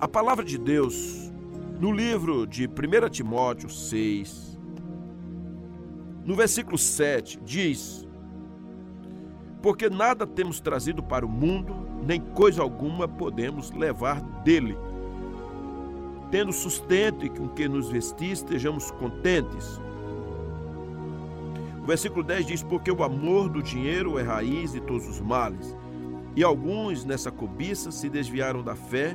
A palavra de Deus, no livro de 1 Timóteo 6, no versículo 7, diz: Porque nada temos trazido para o mundo, nem coisa alguma podemos levar dele. Tendo sustento e com que nos vestir, estejamos contentes. O versículo 10 diz: Porque o amor do dinheiro é raiz de todos os males. E alguns nessa cobiça se desviaram da fé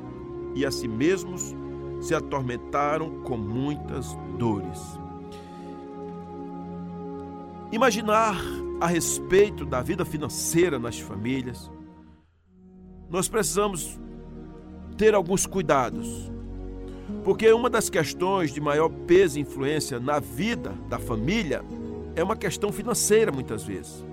e a si mesmos se atormentaram com muitas dores. Imaginar a respeito da vida financeira nas famílias, nós precisamos ter alguns cuidados. Porque uma das questões de maior peso e influência na vida da família é uma questão financeira, muitas vezes.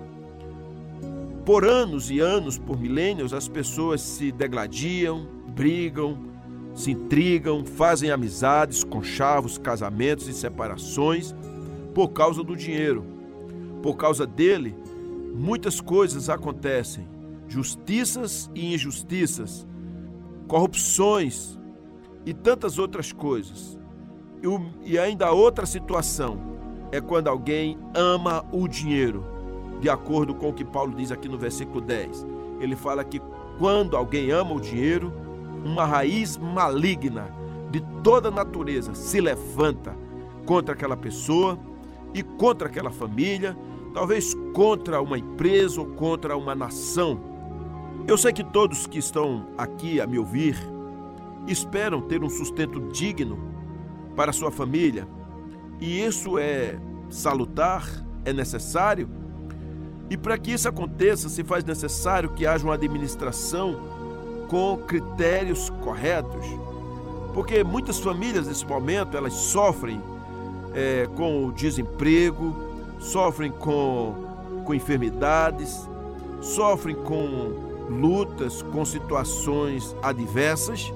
Por anos e anos, por milênios, as pessoas se degladiam, brigam, se intrigam, fazem amizades, conchavos, casamentos e separações por causa do dinheiro. Por causa dele, muitas coisas acontecem, justiças e injustiças, corrupções e tantas outras coisas. E ainda outra situação é quando alguém ama o dinheiro, de acordo com o que Paulo diz aqui no versículo 10. Ele fala que quando alguém ama o dinheiro, uma raiz maligna de toda natureza se levanta contra aquela pessoa e contra aquela família talvez contra uma empresa ou contra uma nação. Eu sei que todos que estão aqui a me ouvir esperam ter um sustento digno para sua família, e isso é salutar, é necessário. E para que isso aconteça, se faz necessário que haja uma administração com critérios corretos. Porque muitas famílias nesse momento elas sofrem é, com o desemprego, sofrem com, com enfermidades, sofrem com lutas, com situações adversas.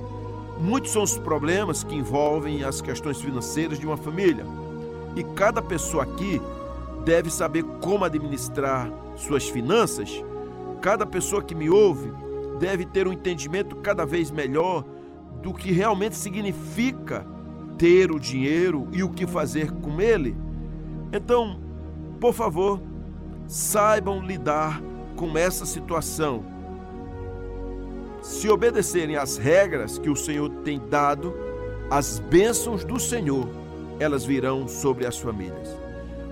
Muitos são os problemas que envolvem as questões financeiras de uma família. E cada pessoa aqui deve saber como administrar suas finanças. Cada pessoa que me ouve deve ter um entendimento cada vez melhor do que realmente significa ter o dinheiro e o que fazer com ele. Então, por favor, saibam lidar com essa situação. Se obedecerem às regras que o Senhor tem dado, as bênçãos do Senhor, elas virão sobre as famílias.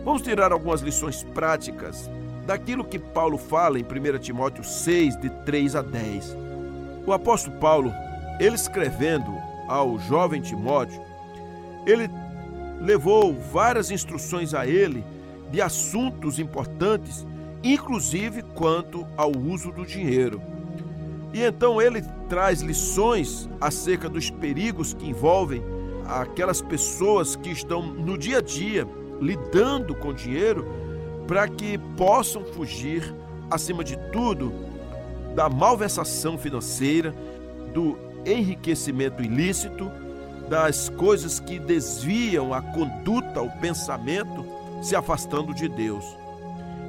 Vamos tirar algumas lições práticas daquilo que Paulo fala em 1 Timóteo 6, de 3 a 10. O apóstolo Paulo, ele escrevendo ao jovem Timóteo, ele levou várias instruções a ele de assuntos importantes, inclusive quanto ao uso do dinheiro. E então ele traz lições acerca dos perigos que envolvem aquelas pessoas que estão no dia a dia lidando com dinheiro para que possam fugir, acima de tudo, da malversação financeira, do enriquecimento ilícito, das coisas que desviam a conduta, o pensamento se afastando de Deus.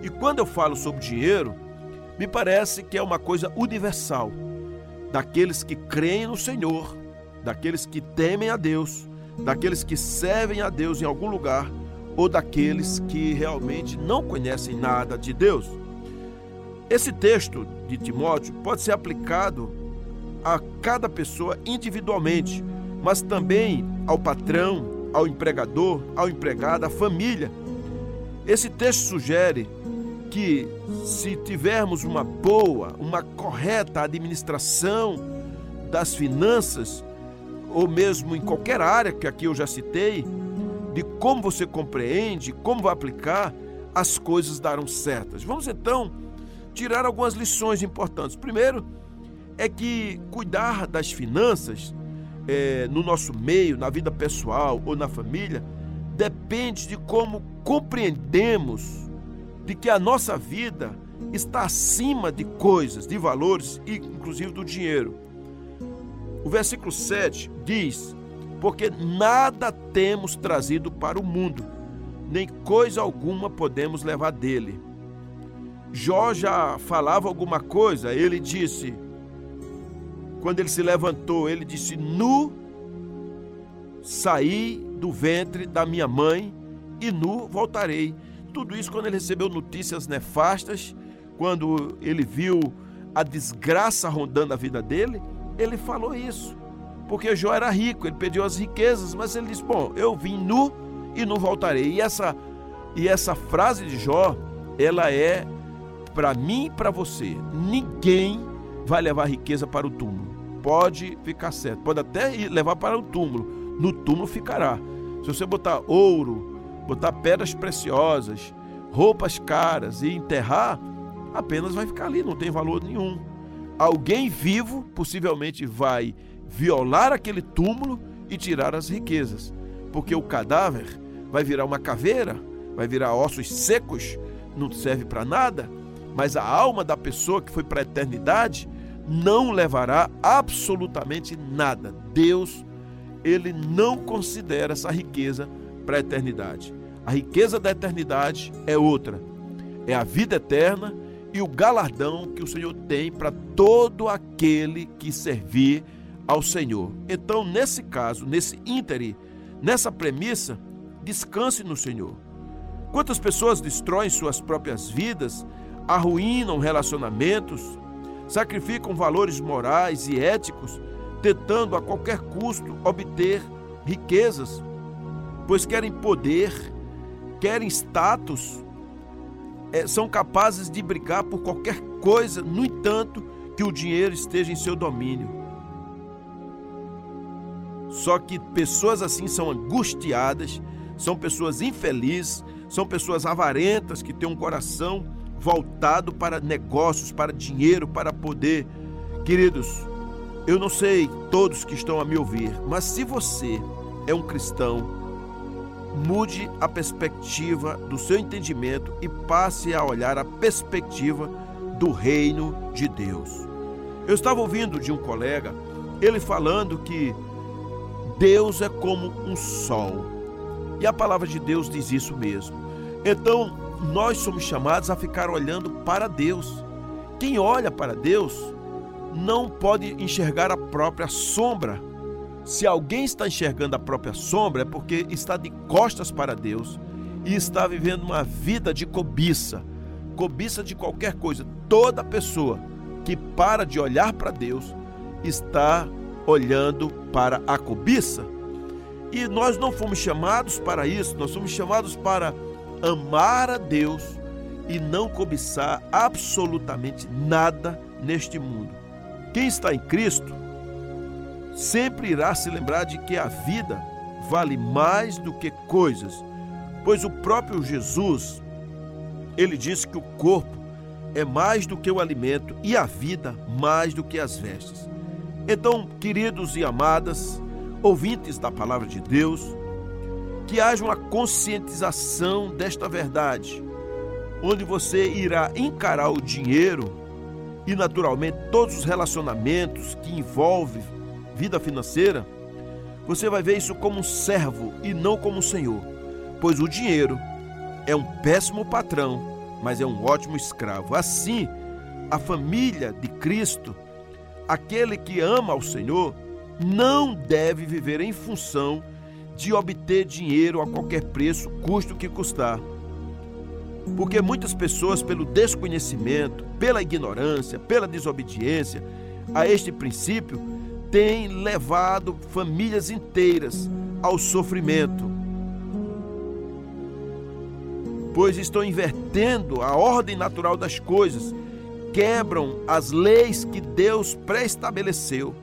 E quando eu falo sobre dinheiro, me parece que é uma coisa universal, daqueles que creem no Senhor, daqueles que temem a Deus, daqueles que servem a Deus em algum lugar ou daqueles que realmente não conhecem nada de Deus. Esse texto de Timóteo pode ser aplicado a cada pessoa individualmente, mas também ao patrão, ao empregador, ao empregado, à família esse texto sugere que, se tivermos uma boa, uma correta administração das finanças, ou mesmo em qualquer área que aqui eu já citei, de como você compreende, como vai aplicar, as coisas darão certas. Vamos então tirar algumas lições importantes. Primeiro, é que cuidar das finanças é, no nosso meio, na vida pessoal ou na família, depende de como compreendemos de que a nossa vida está acima de coisas, de valores e inclusive do dinheiro. O versículo 7 diz: Porque nada temos trazido para o mundo, nem coisa alguma podemos levar dele. Jó já falava alguma coisa, ele disse: quando ele se levantou, ele disse: Nu saí do ventre da minha mãe e nu voltarei. Tudo isso quando ele recebeu notícias nefastas, quando ele viu a desgraça rondando a vida dele, ele falou isso. Porque Jó era rico, ele pediu as riquezas, mas ele disse: Bom, eu vim nu e não voltarei. E essa, e essa frase de Jó, ela é para mim e para você. Ninguém vai levar riqueza para o túmulo. Pode ficar certo. Pode até levar para o túmulo. No túmulo ficará. Se você botar ouro, botar pedras preciosas, roupas caras e enterrar, apenas vai ficar ali, não tem valor nenhum. Alguém vivo possivelmente vai violar aquele túmulo e tirar as riquezas, porque o cadáver vai virar uma caveira, vai virar ossos secos, não serve para nada, mas a alma da pessoa que foi para a eternidade não levará absolutamente nada. Deus, ele não considera essa riqueza para a eternidade. A riqueza da eternidade é outra. É a vida eterna e o galardão que o Senhor tem para todo aquele que servir ao Senhor. Então, nesse caso, nesse íntere, nessa premissa, descanse no Senhor. Quantas pessoas destroem suas próprias vidas, arruinam relacionamentos, sacrificam valores morais e éticos, tentando a qualquer custo obter riquezas, pois querem poder, querem status, é, são capazes de brigar por qualquer coisa, no entanto, que o dinheiro esteja em seu domínio. Só que pessoas assim são angustiadas, são pessoas infelizes, são pessoas avarentas que têm um coração voltado para negócios, para dinheiro, para poder. Queridos, eu não sei todos que estão a me ouvir, mas se você é um cristão, mude a perspectiva do seu entendimento e passe a olhar a perspectiva do reino de Deus. Eu estava ouvindo de um colega, ele falando que Deus é como um sol. E a palavra de Deus diz isso mesmo. Então, nós somos chamados a ficar olhando para Deus. Quem olha para Deus não pode enxergar a própria sombra. Se alguém está enxergando a própria sombra, é porque está de costas para Deus e está vivendo uma vida de cobiça cobiça de qualquer coisa. Toda pessoa que para de olhar para Deus está olhando para a cobiça. E nós não fomos chamados para isso, nós fomos chamados para amar a Deus e não cobiçar absolutamente nada neste mundo. Quem está em Cristo sempre irá se lembrar de que a vida vale mais do que coisas, pois o próprio Jesus, ele disse que o corpo é mais do que o alimento e a vida mais do que as vestes. Então, queridos e amadas, ouvintes da palavra de Deus, que haja uma conscientização desta verdade, onde você irá encarar o dinheiro e, naturalmente, todos os relacionamentos que envolvem vida financeira, você vai ver isso como um servo e não como um senhor, pois o dinheiro é um péssimo patrão, mas é um ótimo escravo. Assim, a família de Cristo aquele que ama ao Senhor não deve viver em função de obter dinheiro a qualquer preço, custo que custar. Porque muitas pessoas, pelo desconhecimento, pela ignorância, pela desobediência a este princípio, têm levado famílias inteiras ao sofrimento. Pois estão invertendo a ordem natural das coisas quebram as leis que Deus pré-estabeleceu.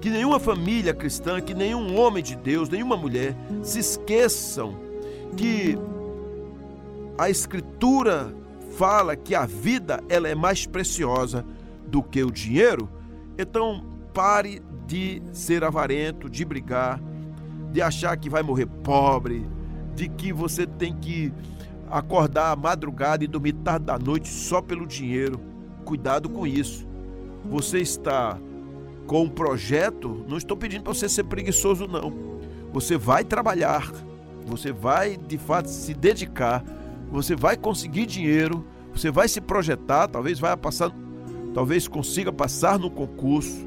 Que nenhuma família cristã, que nenhum homem de Deus, nenhuma mulher se esqueçam que a Escritura fala que a vida ela é mais preciosa do que o dinheiro. Então pare de ser avarento, de brigar, de achar que vai morrer pobre, de que você tem que acordar à madrugada e dormir tarde da noite só pelo dinheiro. Cuidado com isso. Você está com um projeto, não estou pedindo para você ser preguiçoso, não. Você vai trabalhar, você vai de fato se dedicar, você vai conseguir dinheiro, você vai se projetar, talvez vai passar, talvez consiga passar no concurso,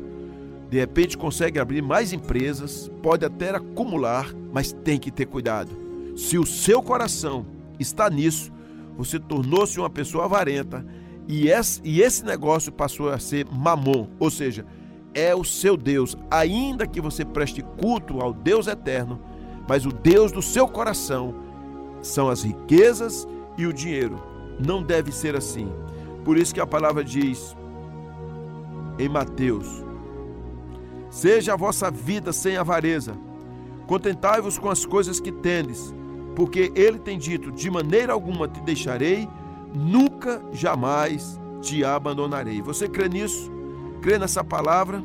De repente consegue abrir mais empresas, pode até acumular, mas tem que ter cuidado. Se o seu coração está nisso, você tornou-se uma pessoa avarenta e esse negócio passou a ser mamon, ou seja, é o seu Deus, ainda que você preste culto ao Deus eterno, mas o Deus do seu coração são as riquezas e o dinheiro. Não deve ser assim. Por isso que a palavra diz em Mateus: Seja a vossa vida sem avareza, contentai-vos com as coisas que tendes, porque ele tem dito: De maneira alguma te deixarei, nunca jamais te abandonarei. Você crê nisso? Crê nessa palavra?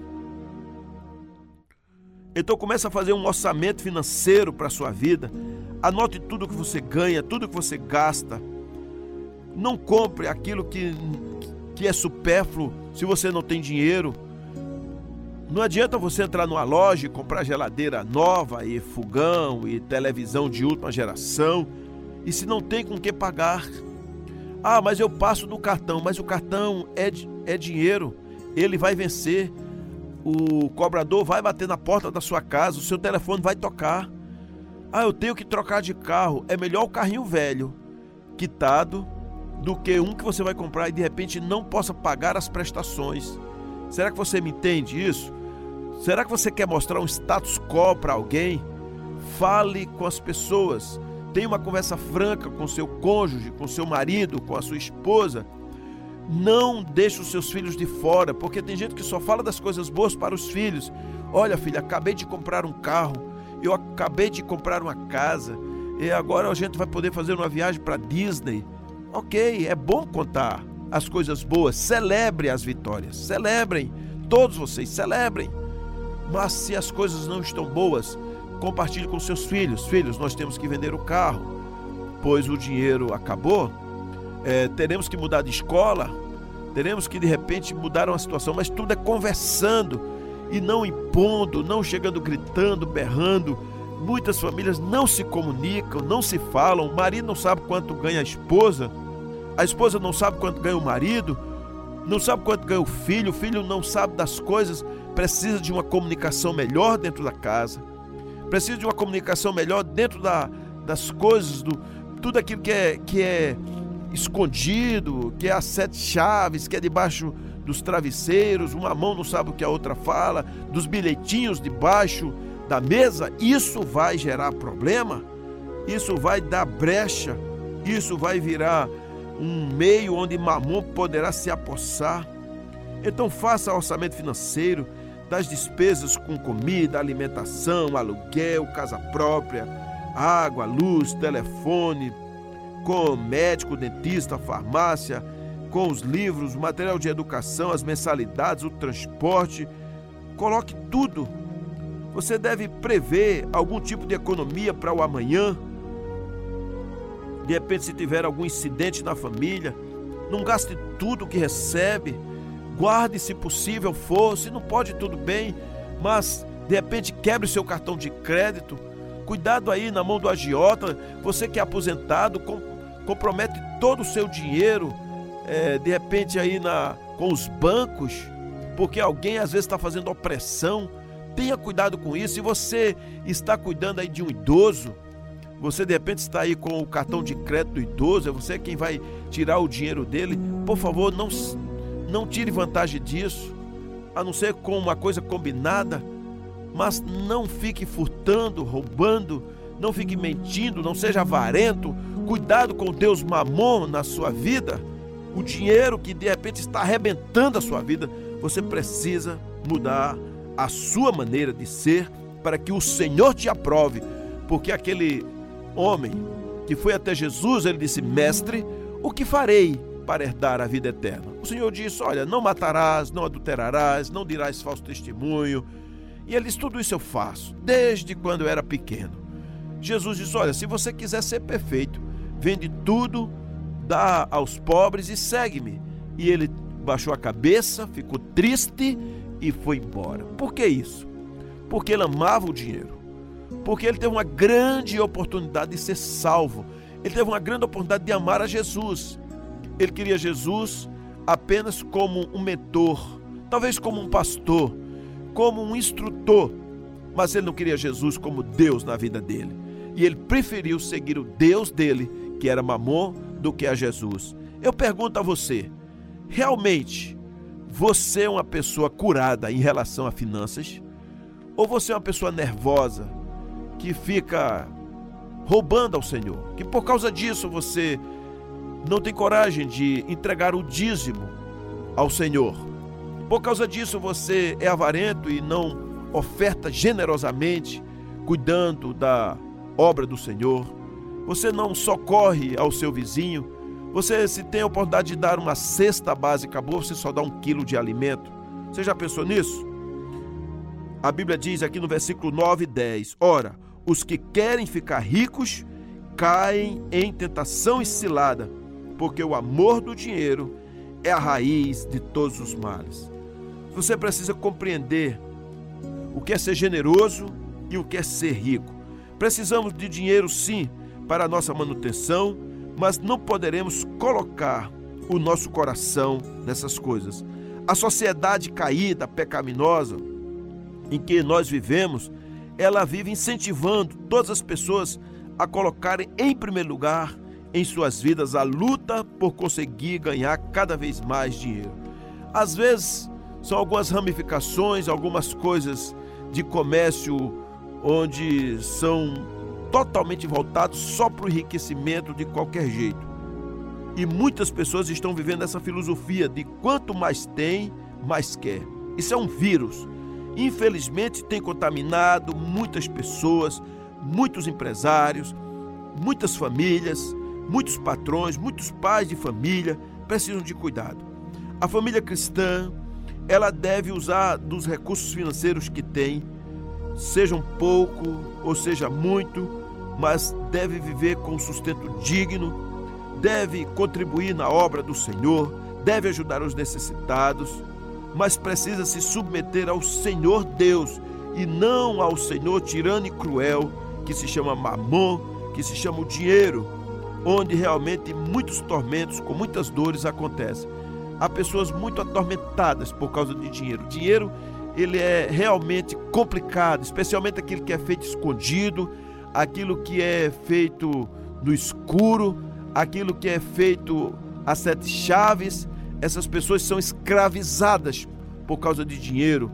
Então comece a fazer um orçamento financeiro para a sua vida. Anote tudo que você ganha, tudo que você gasta. Não compre aquilo que, que é supérfluo se você não tem dinheiro. Não adianta você entrar numa loja e comprar geladeira nova e fogão e televisão de última geração e se não tem com que pagar. Ah, mas eu passo do cartão, mas o cartão é, é dinheiro, ele vai vencer. O cobrador vai bater na porta da sua casa, o seu telefone vai tocar. Ah, eu tenho que trocar de carro. É melhor o carrinho velho, quitado, do que um que você vai comprar e de repente não possa pagar as prestações. Será que você me entende isso? Será que você quer mostrar um status quo para alguém? Fale com as pessoas. Tenha uma conversa franca com seu cônjuge, com seu marido, com a sua esposa. Não deixe os seus filhos de fora, porque tem gente que só fala das coisas boas para os filhos. Olha, filha, acabei de comprar um carro, eu acabei de comprar uma casa, e agora a gente vai poder fazer uma viagem para Disney. Ok, é bom contar as coisas boas, celebre as vitórias, celebrem, todos vocês celebrem. Mas se as coisas não estão boas, compartilhe com seus filhos. Filhos, nós temos que vender o carro, pois o dinheiro acabou. É, teremos que mudar de escola, teremos que de repente mudar uma situação, mas tudo é conversando e não impondo, não chegando gritando, berrando. Muitas famílias não se comunicam, não se falam. O marido não sabe quanto ganha a esposa, a esposa não sabe quanto ganha o marido, não sabe quanto ganha o filho, o filho não sabe das coisas, precisa de uma comunicação melhor dentro da casa precisa de uma comunicação melhor dentro da, das coisas, do tudo aquilo que é, que é escondido, que é as sete chaves, que é debaixo dos travesseiros, uma mão não sabe o que a outra fala, dos bilhetinhos debaixo da mesa, isso vai gerar problema, isso vai dar brecha, isso vai virar um meio onde mamon poderá se apossar. Então faça orçamento financeiro, das despesas com comida, alimentação, aluguel, casa própria, água, luz, telefone, com médico, dentista, farmácia, com os livros, material de educação, as mensalidades, o transporte. Coloque tudo. Você deve prever algum tipo de economia para o amanhã. De repente, se tiver algum incidente na família, não gaste tudo que recebe guarde se possível for, se não pode, tudo bem, mas de repente quebre o seu cartão de crédito. Cuidado aí na mão do agiota, você que é aposentado, com, compromete todo o seu dinheiro, é, de repente aí na, com os bancos, porque alguém às vezes está fazendo opressão. Tenha cuidado com isso. Se você está cuidando aí de um idoso, você de repente está aí com o cartão de crédito do idoso, é você quem vai tirar o dinheiro dele. Por favor, não não tire vantagem disso, a não ser com uma coisa combinada, mas não fique furtando, roubando, não fique mentindo, não seja avarento. Cuidado com Deus mamon na sua vida. O dinheiro que de repente está arrebentando a sua vida, você precisa mudar a sua maneira de ser para que o Senhor te aprove, porque aquele homem que foi até Jesus, ele disse: Mestre, o que farei para herdar a vida eterna. O Senhor disse: Olha, não matarás, não adulterarás, não dirás falso testemunho. E ele disse: Tudo isso eu faço, desde quando eu era pequeno. Jesus disse: Olha, se você quiser ser perfeito, vende tudo, dá aos pobres e segue-me. E ele baixou a cabeça, ficou triste e foi embora. Por que isso? Porque ele amava o dinheiro. Porque ele teve uma grande oportunidade de ser salvo. Ele teve uma grande oportunidade de amar a Jesus. Ele queria Jesus apenas como um mentor, talvez como um pastor, como um instrutor, mas ele não queria Jesus como Deus na vida dele. E ele preferiu seguir o Deus dele, que era Mamon, do que a Jesus. Eu pergunto a você: realmente você é uma pessoa curada em relação a finanças? Ou você é uma pessoa nervosa que fica roubando ao Senhor? Que por causa disso você não tem coragem de entregar o dízimo ao Senhor? Por causa disso você é avarento e não oferta generosamente, cuidando da obra do Senhor? Você não socorre ao seu vizinho, você, se tem a oportunidade de dar uma cesta básica boa, você só dá um quilo de alimento. Você já pensou nisso? A Bíblia diz aqui no versículo 9 e 10: Ora, os que querem ficar ricos caem em tentação e cilada, porque o amor do dinheiro é a raiz de todos os males. Você precisa compreender o que é ser generoso e o que é ser rico. Precisamos de dinheiro, sim, para a nossa manutenção mas não poderemos colocar o nosso coração nessas coisas. A sociedade caída, pecaminosa, em que nós vivemos, ela vive incentivando todas as pessoas a colocarem em primeiro lugar em suas vidas a luta por conseguir ganhar cada vez mais dinheiro. Às vezes, são algumas ramificações, algumas coisas de comércio onde são totalmente voltados só para o enriquecimento de qualquer jeito. E muitas pessoas estão vivendo essa filosofia de quanto mais tem, mais quer. Isso é um vírus. Infelizmente tem contaminado muitas pessoas, muitos empresários, muitas famílias, muitos patrões, muitos pais de família precisam de cuidado. A família cristã, ela deve usar dos recursos financeiros que tem, seja um pouco ou seja muito, mas deve viver com sustento digno, deve contribuir na obra do Senhor, deve ajudar os necessitados, mas precisa se submeter ao Senhor Deus e não ao Senhor tirano e cruel que se chama Mamon, que se chama o dinheiro, onde realmente muitos tormentos, com muitas dores acontecem. Há pessoas muito atormentadas por causa de dinheiro. Dinheiro ele é realmente complicado, especialmente aquele que é feito escondido, aquilo que é feito no escuro, aquilo que é feito a sete chaves, essas pessoas são escravizadas por causa de dinheiro.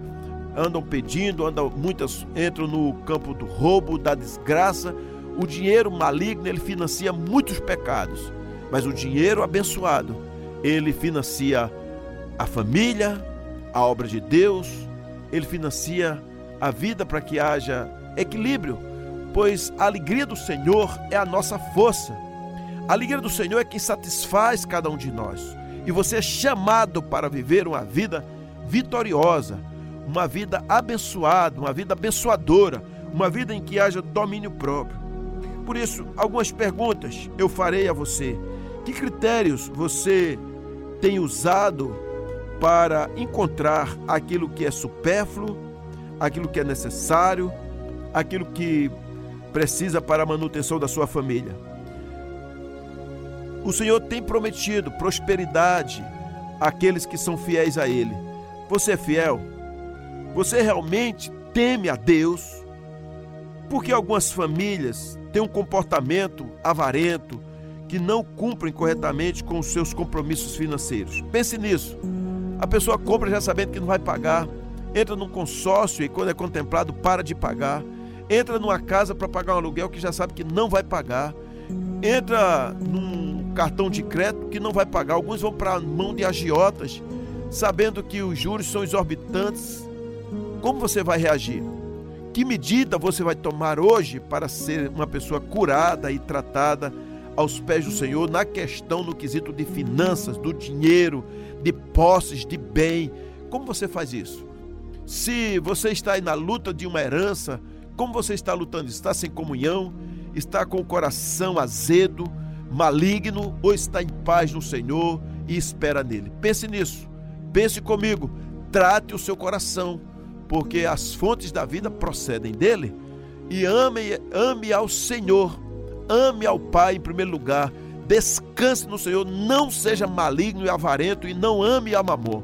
Andam pedindo, andam muitas entram no campo do roubo, da desgraça. O dinheiro maligno, ele financia muitos pecados, mas o dinheiro abençoado, ele financia a família, a obra de Deus, ele financia a vida para que haja equilíbrio pois a alegria do Senhor é a nossa força. A alegria do Senhor é quem satisfaz cada um de nós. E você é chamado para viver uma vida vitoriosa, uma vida abençoada, uma vida abençoadora, uma vida em que haja domínio próprio. Por isso, algumas perguntas eu farei a você. Que critérios você tem usado para encontrar aquilo que é supérfluo, aquilo que é necessário, aquilo que precisa para a manutenção da sua família. O Senhor tem prometido prosperidade àqueles que são fiéis a Ele. Você é fiel? Você realmente teme a Deus? Porque algumas famílias têm um comportamento avarento que não cumprem corretamente com os seus compromissos financeiros. Pense nisso. A pessoa compra já sabendo que não vai pagar, entra num consórcio e quando é contemplado para de pagar entra numa casa para pagar um aluguel que já sabe que não vai pagar, entra num cartão de crédito que não vai pagar, alguns vão para a mão de agiotas, sabendo que os juros são exorbitantes. Como você vai reagir? Que medida você vai tomar hoje para ser uma pessoa curada e tratada aos pés do Senhor na questão no quesito de finanças, do dinheiro, de posses, de bem? Como você faz isso? Se você está aí na luta de uma herança, como você está lutando? Está sem comunhão? Está com o coração azedo, maligno ou está em paz no Senhor e espera nele? Pense nisso. Pense comigo. Trate o seu coração, porque as fontes da vida procedem dele. E ame, ame ao Senhor, ame ao Pai em primeiro lugar, descanse no Senhor, não seja maligno e avarento e não ame a mamor,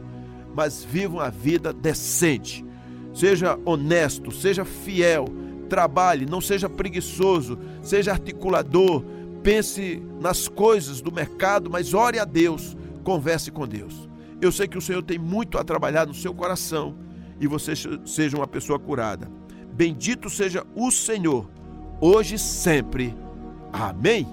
mas viva uma vida decente. Seja honesto, seja fiel, trabalhe, não seja preguiçoso, seja articulador, pense nas coisas do mercado, mas ore a Deus, converse com Deus. Eu sei que o Senhor tem muito a trabalhar no seu coração e você seja uma pessoa curada. Bendito seja o Senhor, hoje e sempre. Amém.